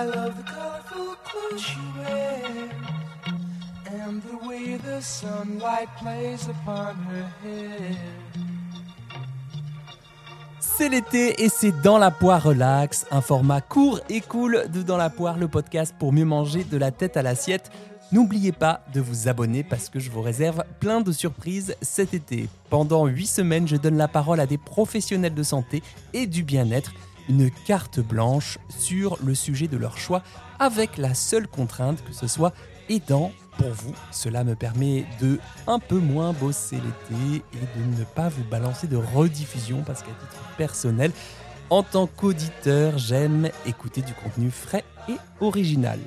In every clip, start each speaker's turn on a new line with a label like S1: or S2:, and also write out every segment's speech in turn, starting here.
S1: I love the colorful clothes she wears and the way the sunlight plays upon her hair.
S2: C'est l'été et c'est Dans la poire relax, un format court et cool de Dans la poire, le podcast pour mieux manger de la tête à l'assiette. N'oubliez pas de vous abonner parce que je vous réserve plein de surprises cet été. Pendant 8 semaines, je donne la parole à des professionnels de santé et du bien-être, une carte blanche sur le sujet de leur choix avec la seule contrainte que ce soit aidant pour vous. Cela me permet de un peu moins bosser l'été et de ne pas vous balancer de rediffusion parce qu'à titre personnel, en tant qu'auditeur, j'aime écouter du contenu frais et original.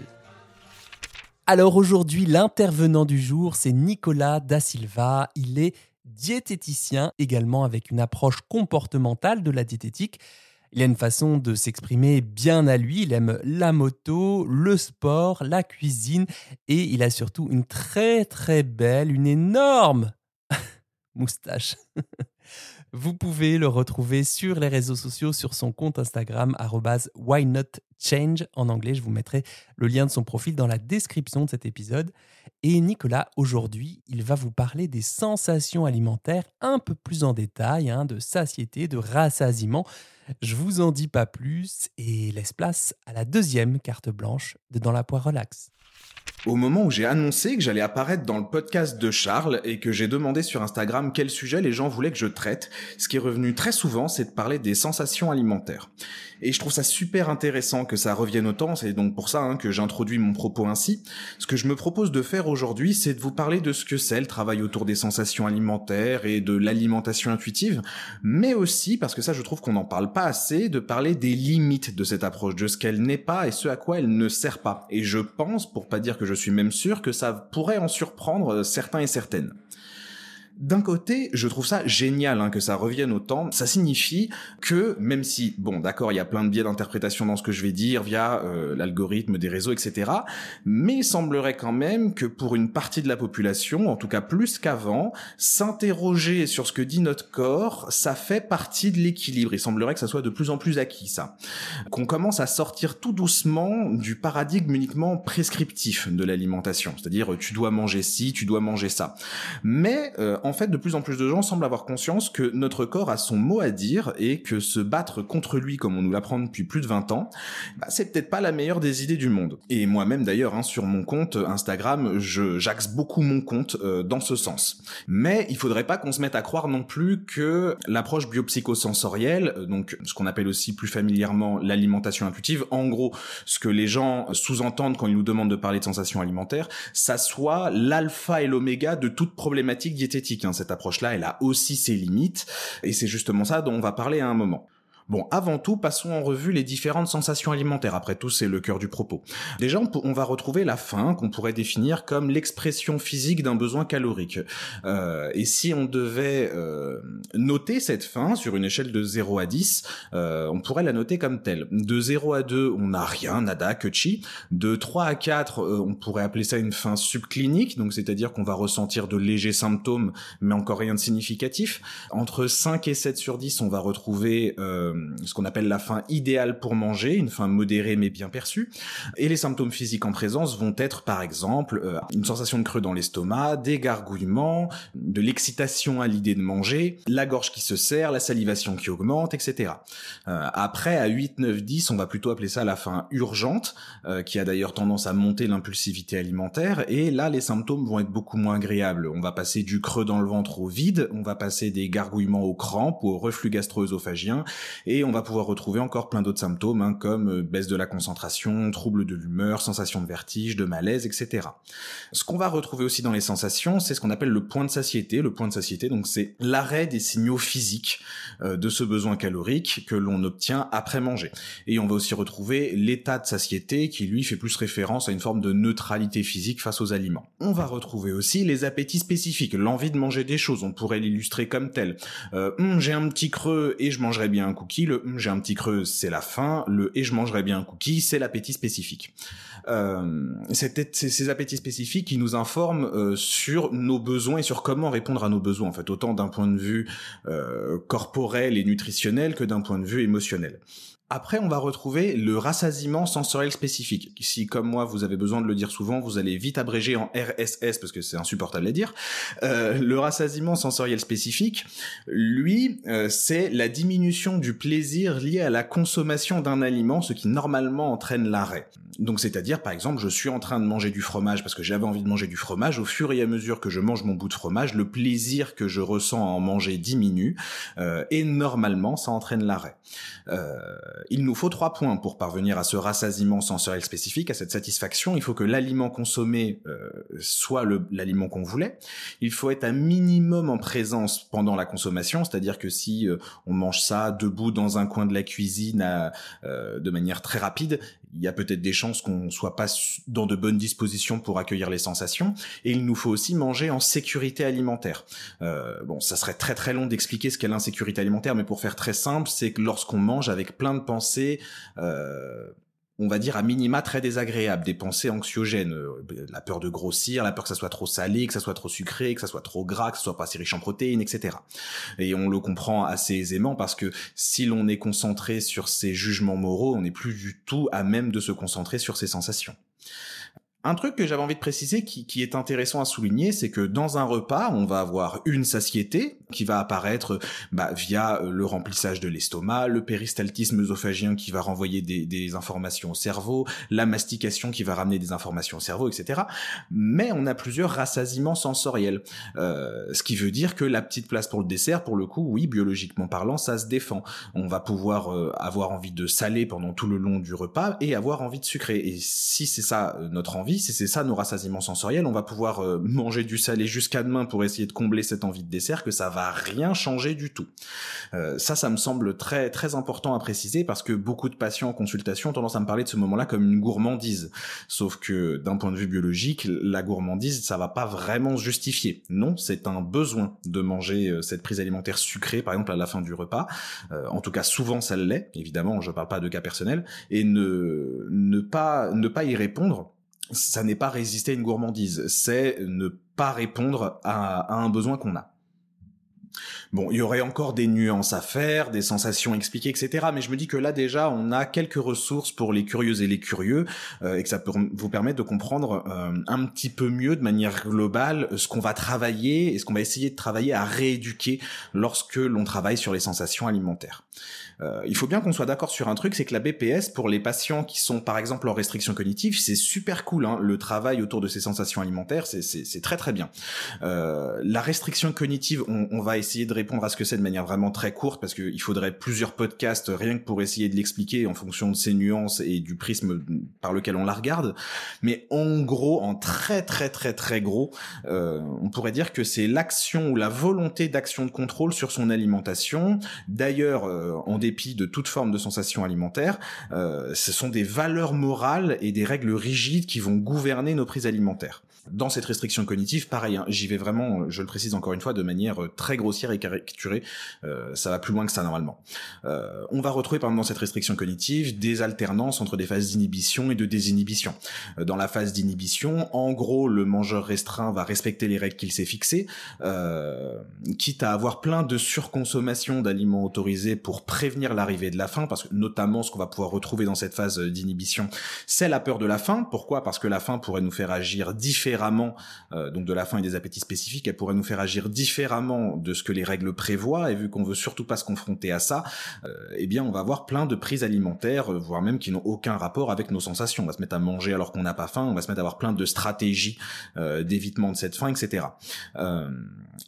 S2: Alors aujourd'hui, l'intervenant du jour, c'est Nicolas Da Silva. Il est diététicien également avec une approche comportementale de la diététique. Il a une façon de s'exprimer bien à lui. Il aime la moto, le sport, la cuisine et il a surtout une très très belle, une énorme moustache. Vous pouvez le retrouver sur les réseaux sociaux, sur son compte Instagram, whynotchange en anglais. Je vous mettrai le lien de son profil dans la description de cet épisode. Et Nicolas, aujourd'hui, il va vous parler des sensations alimentaires un peu plus en détail, hein, de satiété, de rassasiement. Je vous en dis pas plus et laisse place à la deuxième carte blanche de Dans la poire relax.
S3: Au moment où j'ai annoncé que j'allais apparaître dans le podcast de Charles et que j'ai demandé sur Instagram quel sujet les gens voulaient que je traite, ce qui est revenu très souvent, c'est de parler des sensations alimentaires. Et je trouve ça super intéressant que ça revienne autant, c'est donc pour ça hein, que j'introduis mon propos ainsi. Ce que je me propose de faire aujourd'hui, c'est de vous parler de ce que c'est le travail autour des sensations alimentaires et de l'alimentation intuitive, mais aussi, parce que ça je trouve qu'on n'en parle pas assez, de parler des limites de cette approche, de ce qu'elle n'est pas et ce à quoi elle ne sert pas. Et je pense, pour pas dire que je suis même sûr, que ça pourrait en surprendre certains et certaines. D'un côté, je trouve ça génial hein, que ça revienne autant. Ça signifie que, même si, bon, d'accord, il y a plein de biais d'interprétation dans ce que je vais dire via euh, l'algorithme des réseaux, etc. Mais il semblerait quand même que pour une partie de la population, en tout cas plus qu'avant, s'interroger sur ce que dit notre corps, ça fait partie de l'équilibre. Il semblerait que ça soit de plus en plus acquis, ça. Qu'on commence à sortir tout doucement du paradigme uniquement prescriptif de l'alimentation. C'est-à-dire, tu dois manger ci, tu dois manger ça. Mais euh, fait, de plus en plus de gens semblent avoir conscience que notre corps a son mot à dire et que se battre contre lui, comme on nous l'apprend depuis plus de 20 ans, bah, c'est peut-être pas la meilleure des idées du monde. Et moi-même d'ailleurs, hein, sur mon compte Instagram, je j'axe beaucoup mon compte euh, dans ce sens. Mais il faudrait pas qu'on se mette à croire non plus que l'approche biopsychosensorielle, euh, donc ce qu'on appelle aussi plus familièrement l'alimentation intuitive, en gros, ce que les gens sous-entendent quand ils nous demandent de parler de sensations alimentaires, ça soit l'alpha et l'oméga de toute problématique diététique Hein. Cette approche-là, elle a aussi ses limites, et c'est justement ça dont on va parler à un moment. Bon, avant tout, passons en revue les différentes sensations alimentaires. Après tout, c'est le cœur du propos. Déjà, on, va retrouver la faim, qu'on pourrait définir comme l'expression physique d'un besoin calorique. Euh, et si on devait euh, noter cette faim sur une échelle de 0 à 10, euh, on pourrait la noter comme telle. De 0 à 2, on n'a rien, nada, que chi. De 3 à 4, on pourrait appeler ça une faim subclinique, donc c'est-à-dire qu'on va ressentir de légers symptômes, mais encore rien de significatif. Entre 5 et 7 sur 10, on va retrouver ce qu'on appelle la faim idéale pour manger, une faim modérée mais bien perçue. Et les symptômes physiques en présence vont être par exemple euh, une sensation de creux dans l'estomac, des gargouillements, de l'excitation à l'idée de manger, la gorge qui se serre, la salivation qui augmente, etc. Euh, après, à 8, 9, 10, on va plutôt appeler ça la faim urgente, euh, qui a d'ailleurs tendance à monter l'impulsivité alimentaire. Et là, les symptômes vont être beaucoup moins agréables. On va passer du creux dans le ventre au vide, on va passer des gargouillements aux crampes ou au reflux gastro-œsophagien, et on va pouvoir retrouver encore plein d'autres symptômes, hein, comme euh, baisse de la concentration, trouble de l'humeur, sensation de vertige, de malaise, etc. Ce qu'on va retrouver aussi dans les sensations, c'est ce qu'on appelle le point de satiété. Le point de satiété, donc c'est l'arrêt des signaux physiques euh, de ce besoin calorique que l'on obtient après manger. Et on va aussi retrouver l'état de satiété qui lui fait plus référence à une forme de neutralité physique face aux aliments. On va retrouver aussi les appétits spécifiques, l'envie de manger des choses. On pourrait l'illustrer comme tel. Euh, hum, j'ai un petit creux et je mangerai bien un cookie le hum, j'ai un petit creux, c'est la faim, le et je mangerai bien un cookie, c'est l'appétit spécifique. Euh, c'est ces appétits spécifiques qui nous informent euh, sur nos besoins et sur comment répondre à nos besoins, en fait, autant d'un point de vue euh, corporel et nutritionnel que d'un point de vue émotionnel. Après, on va retrouver le rassasiement sensoriel spécifique. Si, comme moi, vous avez besoin de le dire souvent, vous allez vite abréger en RSS parce que c'est insupportable à dire. Euh, le rassasiement sensoriel spécifique, lui, euh, c'est la diminution du plaisir lié à la consommation d'un aliment, ce qui normalement entraîne l'arrêt. Donc, c'est-à-dire, par exemple, je suis en train de manger du fromage parce que j'avais envie de manger du fromage. Au fur et à mesure que je mange mon bout de fromage, le plaisir que je ressens à en manger diminue euh, et normalement, ça entraîne l'arrêt. Euh, il nous faut trois points pour parvenir à ce rassasiement sensoriel spécifique, à cette satisfaction. Il faut que l'aliment consommé euh, soit l'aliment qu'on voulait. Il faut être un minimum en présence pendant la consommation, c'est-à-dire que si euh, on mange ça debout dans un coin de la cuisine euh, de manière très rapide, il y a peut-être des chances qu'on soit pas dans de bonnes dispositions pour accueillir les sensations. Et il nous faut aussi manger en sécurité alimentaire. bon, ça serait très très long d'expliquer ce qu'est l'insécurité alimentaire, mais pour faire très simple, c'est que lorsqu'on mange avec plein de pensées, euh, on va dire à minima très désagréables, des pensées anxiogènes, euh, la peur de grossir, la peur que ça soit trop salé, que ça soit trop sucré, que ça soit trop gras, que ça soit pas assez riche en protéines, etc. Et on le comprend assez aisément parce que si l'on est concentré sur ces jugements moraux, on n'est plus du tout à même de se concentrer sur ses sensations. Un truc que j'avais envie de préciser qui, est intéressant à souligner, c'est que dans un repas, on va avoir une satiété qui va apparaître bah, via euh, le remplissage de l'estomac, le péristaltisme œsophagien qui va renvoyer des, informations au cerveau, la mastication qui va ramener des informations au cerveau, etc. Mais on a plusieurs rassasiements sensoriels, euh, ce qui veut dire que la petite place pour le dessert, pour le coup, oui, biologiquement parlant, ça se défend. On va pouvoir euh, avoir envie de saler pendant tout le long du repas et avoir envie de sucrer. Et si c'est ça notre envie, si c'est ça nos rassasiements sensoriels, on va pouvoir euh, manger du salé jusqu'à demain pour essayer de combler cette envie de dessert, que ça va rien changer du tout. Euh, ça, ça me semble très très important à préciser parce que beaucoup de patients en consultation ont tendance à me parler de ce moment-là comme une gourmandise. Sauf que d'un point de vue biologique, la gourmandise, ça va pas vraiment se justifier. Non, c'est un besoin de manger euh, cette prise alimentaire sucrée, par exemple à la fin du repas. en tout cas, souvent ça l'est. Évidemment, je parle pas de cas personnels et ne ne pas ne pas y répondre ça n'est pas résister à une gourmandise, c'est ne pas répondre à, un besoin qu'on a. Bon, il y aurait encore des nuances à faire, des sensations expliquées, etc. Mais je me dis que là déjà, on a quelques ressources pour les curieux et les curieux, euh, et que ça peut vous permettre de comprendre euh, un petit peu mieux, de manière globale, ce qu'on va travailler et ce qu'on va essayer de travailler à rééduquer lorsque l'on travaille sur les sensations alimentaires. Euh, il faut bien qu'on soit d'accord sur un truc, c'est que la BPS, pour les patients qui sont par exemple en restriction cognitive, c'est super cool. Hein. Le travail autour de ces sensations alimentaires, c'est très très bien. La restriction cognitive, on, on, va essayer de répondre à ce que c'est de manière vraiment très courte, parce qu'il faudrait plusieurs podcasts rien que pour essayer de l'expliquer en fonction de ses nuances et du prisme par lequel on la regarde. Mais en gros, en très très très très gros, euh, on pourrait dire que c'est l'action ou la volonté d'action de contrôle sur son alimentation. D'ailleurs, euh, en dépit de toute forme de sensation alimentaire, euh, ce sont des valeurs morales et des règles rigides qui vont gouverner nos prises alimentaires dans cette restriction cognitive, pareil, hein, j'y vais vraiment, je le précise encore une fois, de manière euh, très grossière et caricaturée. Euh, ça va plus loin que ça normalement. Euh, on va retrouver pendant cette restriction cognitive des alternances entre des phases d'inhibition et de désinhibition. Euh, dans la phase d'inhibition, en gros, le mangeur restreint va respecter les règles qu'il s'est fixées, euh, quitte à avoir plein de surconsommation d'aliments autorisés pour prévenir l'arrivée de la faim, parce que notamment ce qu'on va pouvoir retrouver dans cette phase d'inhibition, c'est la peur de la faim. Pourquoi? Parce que la faim pourrait nous faire agir différemment différemment euh, donc de la faim et des appétits spécifiques, elle pourrait nous faire agir différemment de ce que les règles prévoient. Et vu qu'on veut surtout pas se confronter à ça, euh, eh bien on va avoir plein de prises alimentaires, euh, voire même qui n'ont aucun rapport avec nos sensations. On va se mettre à manger alors qu'on n'a pas faim, on va se mettre à avoir plein de stratégies d'évitement de cette faim, etc.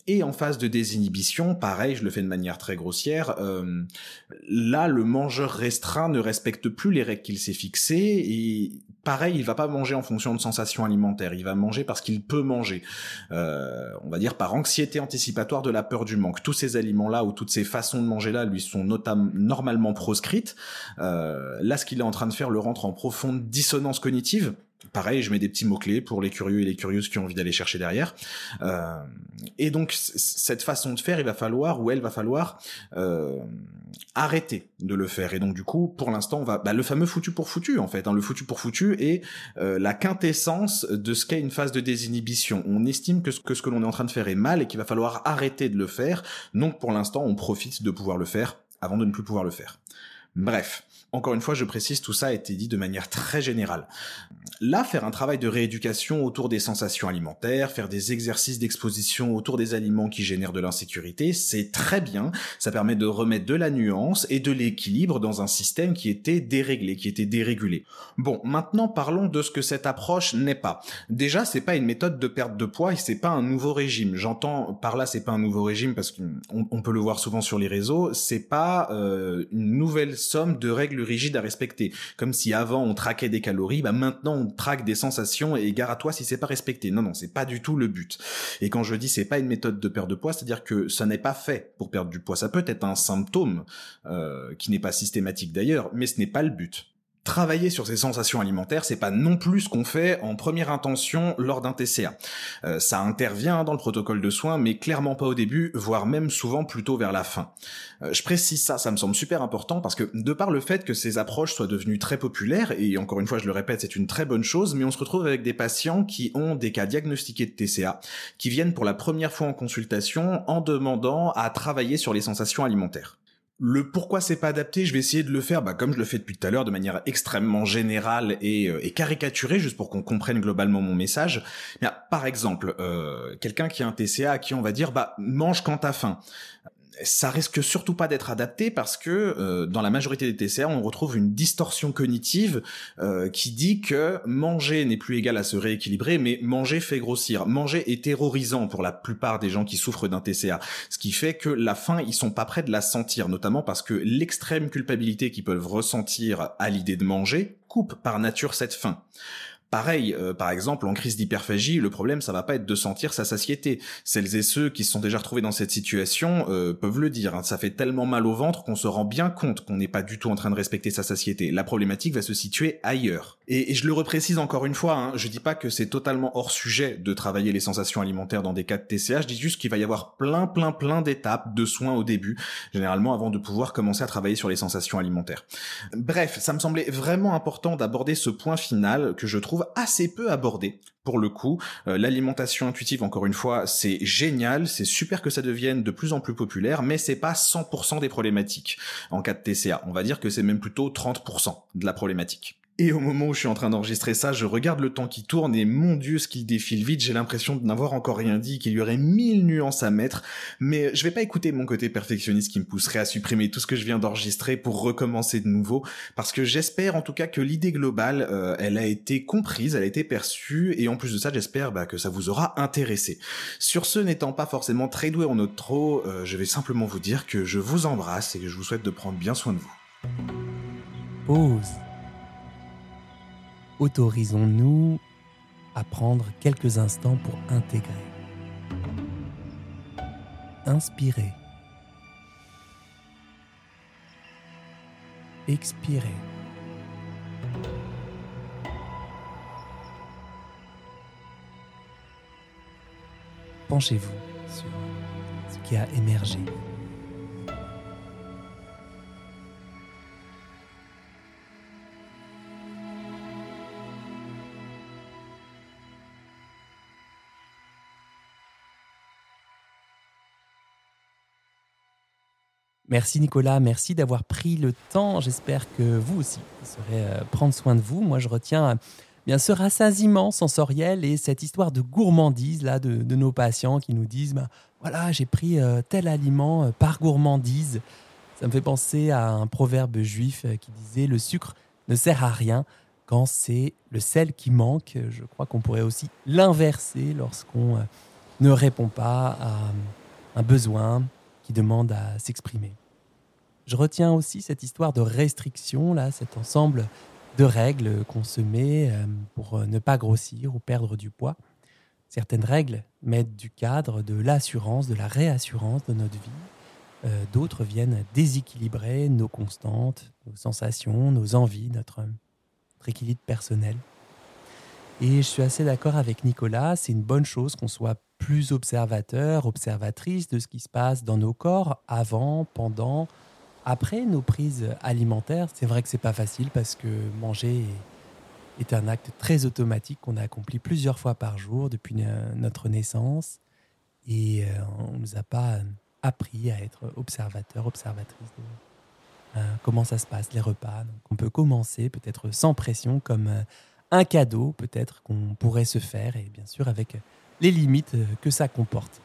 S3: et en phase de désinhibition, pareil, je le fais de manière très grossière. là, le mangeur restreint ne respecte plus les règles qu'il s'est fixées et pareil, il va pas manger en fonction de sensations alimentaires, il va manger parce qu'il peut manger. Euh, on va dire par anxiété anticipatoire de la peur du manque. Tous ces aliments-là ou toutes ces façons de manger-là lui sont notamment normalement proscrites. Euh, là, ce qu'il est en train de faire le rentre en profonde dissonance cognitive Pareil, je mets des petits mots-clés pour les curieux et les curieuses qui ont envie d'aller chercher derrière. Euh, et donc, cette façon de faire, il va falloir, ou elle va falloir, arrêter de le faire. Et donc, du coup, pour l'instant, on va... Bah, le fameux foutu pour foutu, en fait. Hein, le foutu pour foutu est euh, la quintessence de ce qu'est une phase de désinhibition. On estime que ce que, ce que l'on est en train de faire est mal et qu'il va falloir arrêter de le faire. Donc, pour l'instant, on profite de pouvoir le faire avant de ne plus pouvoir le faire. Bref, Encore une fois, je précise, tout ça a été dit de manière très générale. Là, faire un travail de rééducation autour des sensations alimentaires, faire des exercices d'exposition autour des aliments qui génèrent de l'insécurité, c'est très bien. Ça permet de remettre de la nuance et de l'équilibre dans un système qui était déréglé, qui était dérégulé. Bon, maintenant parlons de ce que cette approche n'est pas. Déjà, c'est pas une méthode de perte de poids et c'est pas un nouveau régime. J'entends par là, c'est pas un nouveau régime parce qu'on peut le voir souvent sur les réseaux. C'est pas euh, une nouvelle somme de règles rigide à respecter. Comme si avant on traquait des calories, bah maintenant on traque des sensations et gare à toi si c'est pas respecté. Non, non, c'est pas du tout le but. Et quand je dis c'est pas une méthode de perte de poids, c'est-à-dire que ça n'est pas fait pour perdre du poids. Ça peut être un symptôme euh, qui n'est pas systématique d'ailleurs, mais ce n'est pas le but travailler sur ces sensations alimentaires, c'est pas non plus ce qu'on fait en première intention lors d'un TCA. Euh, ça intervient dans le protocole de soins, mais clairement pas au début, voire même souvent plutôt vers la fin. Euh, je précise ça, ça me semble super important parce que de par le fait que ces approches soient devenues très populaires, et encore une fois je le répète, c'est une très bonne chose, mais on se retrouve avec des patients qui ont des cas diagnostiqués de TCA, qui viennent pour la première fois en consultation en demandant à travailler sur les sensations alimentaires. Le pourquoi c'est pas adapté, je vais essayer de le faire, bah, comme je le fais depuis tout à l'heure, de manière extrêmement générale et, euh, caricaturée, juste pour qu'on comprenne globalement mon message. par exemple, euh, quelqu'un qui a un TCA à qui on va dire, bah mange quand t'as faim ça risque surtout pas d'être adapté parce que euh, dans la majorité des TCA, on retrouve une distorsion cognitive euh, qui dit que manger n'est plus égal à se rééquilibrer, mais manger fait grossir. Manger est terrorisant pour la plupart des gens qui souffrent d'un TCA, ce qui fait que la faim, ils sont pas prêts de la sentir, notamment parce que l'extrême culpabilité qu'ils peuvent ressentir à l'idée de manger coupe par nature cette faim. Pareil, euh, par exemple, en crise d'hyperphagie, le problème, ça va pas être de sentir sa satiété. Celles et ceux qui se sont déjà retrouvés dans cette situation euh, peuvent le dire. Hein. Ça fait tellement mal au ventre qu'on se rend bien compte qu'on n'est pas du tout en train de respecter sa satiété. La problématique va se situer ailleurs. Et, je le reprécise encore une fois, hein, je dis pas que c'est totalement hors sujet de travailler les sensations alimentaires dans des cas de TCA, je dis juste qu'il va y avoir plein, plein, plein d'étapes de soins au début, généralement avant de pouvoir commencer à travailler sur les sensations alimentaires. Bref, ça me semblait vraiment important d'aborder ce point final que je trouve assez peu abordé pour le coup. Euh, l'alimentation intuitive, encore une fois, c'est génial, c'est super que ça devienne de plus en plus populaire, mais c'est pas 100% des problématiques en cas de TCA. On va dire que c'est même plutôt 30% de la problématique. Et au moment où je suis en train d'enregistrer ça, je regarde le temps qui tourne et mon dieu ce qu'il défile vite, j'ai l'impression de n'avoir encore rien dit, qu'il y aurait mille nuances à mettre, mais je vais pas écouter mon côté perfectionniste qui me pousserait à supprimer tout ce que je viens d'enregistrer pour recommencer de nouveau, parce que j'espère en tout cas que l'idée globale, euh, elle a été comprise, elle a été perçue, et en plus de ça, j'espère bah, que ça vous aura intéressé. Sur ce, n'étant pas forcément très doué en outro, euh, je vais simplement vous dire que je vous embrasse et que je vous souhaite de prendre bien soin de vous.
S2: Pause autorisons-nous à prendre quelques instants pour intégrer. Inspirez. Expirez. Penchez-vous sur ce qui a émergé. Merci Nicolas, merci d'avoir pris le temps. J'espère que vous aussi saurez euh, prendre soin de vous. Moi, je retiens euh, bien ce rassasiement sensoriel et cette histoire de gourmandise là de, nos patients qui nous disent bah, voilà, j'ai pris euh, tel aliment par gourmandise. Ça me fait penser à un proverbe juif qui disait le sucre ne sert à rien quand c'est le sel qui manque. Je crois qu'on pourrait aussi l'inverser lorsqu'on ne répond pas à un besoin, qui demande à s'exprimer. Je retiens aussi cette histoire de restriction, là, cet ensemble de règles qu'on se met euh, pour ne pas grossir ou perdre du poids. Certaines règles mettent du cadre, de l'assurance, de la réassurance de notre vie. Euh, d'autres viennent déséquilibrer nos constantes, nos sensations, nos envies, notre, notre équilibre personnel. Et je suis assez d'accord avec Nicolas, c'est une bonne chose qu'on soit plus observateur, observatrice de ce qui se passe dans nos corps avant, pendant, après nos prises alimentaires. C'est vrai que c'est pas facile parce que manger est, un acte très automatique qu'on a accompli plusieurs fois par jour depuis notre naissance et euh, on nous a pas appris à être observateur, observatrice comment ça se passe, les repas. Donc, on peut commencer peut-être sans pression, comme un cadeau peut-être qu'on pourrait se faire, et bien sûr avec les limites que ça comporte.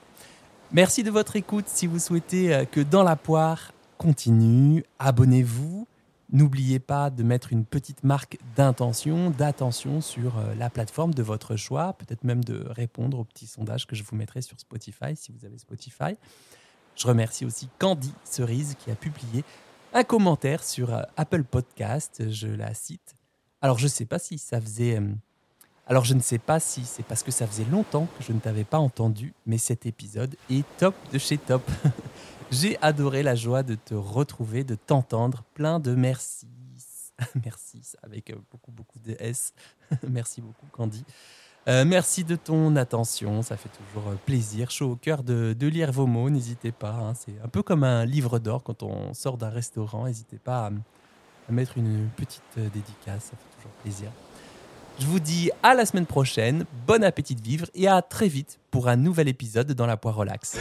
S2: Merci de votre écoute. Si vous souhaitez que Dans la poire continue, abonnez-vous. N'oubliez pas de mettre une petite marque d'intention, d'attention sur euh, la plateforme de votre choix, peut-être même de répondre au petit sondage que je vous mettrai sur Spotify si vous avez Spotify. Je remercie aussi Candy Cerise qui a publié un commentaire sur euh, Apple Podcast, je la cite. Alors je ne sais pas si ça faisait... Euh, alors je ne sais pas si c'est parce que ça faisait longtemps que je ne t'avais pas entendu, mais cet épisode est top de chez top. J'ai adoré la joie de te retrouver, de t'entendre. Plein de merci. merci, avec euh, beaucoup, beaucoup de S. merci beaucoup, Candy. Euh, merci de ton attention, ça fait toujours euh, plaisir, chaud au cœur de, lire vos mots, n'hésitez pas. Hein. c'est un peu comme un livre d'or quand on sort d'un restaurant, n'hésitez pas à, à, mettre une petite dédicace, ça fait toujours plaisir. Je vous dis à la semaine prochaine, bon appétit de vivre et à très vite pour un nouvel épisode dans la poire relax.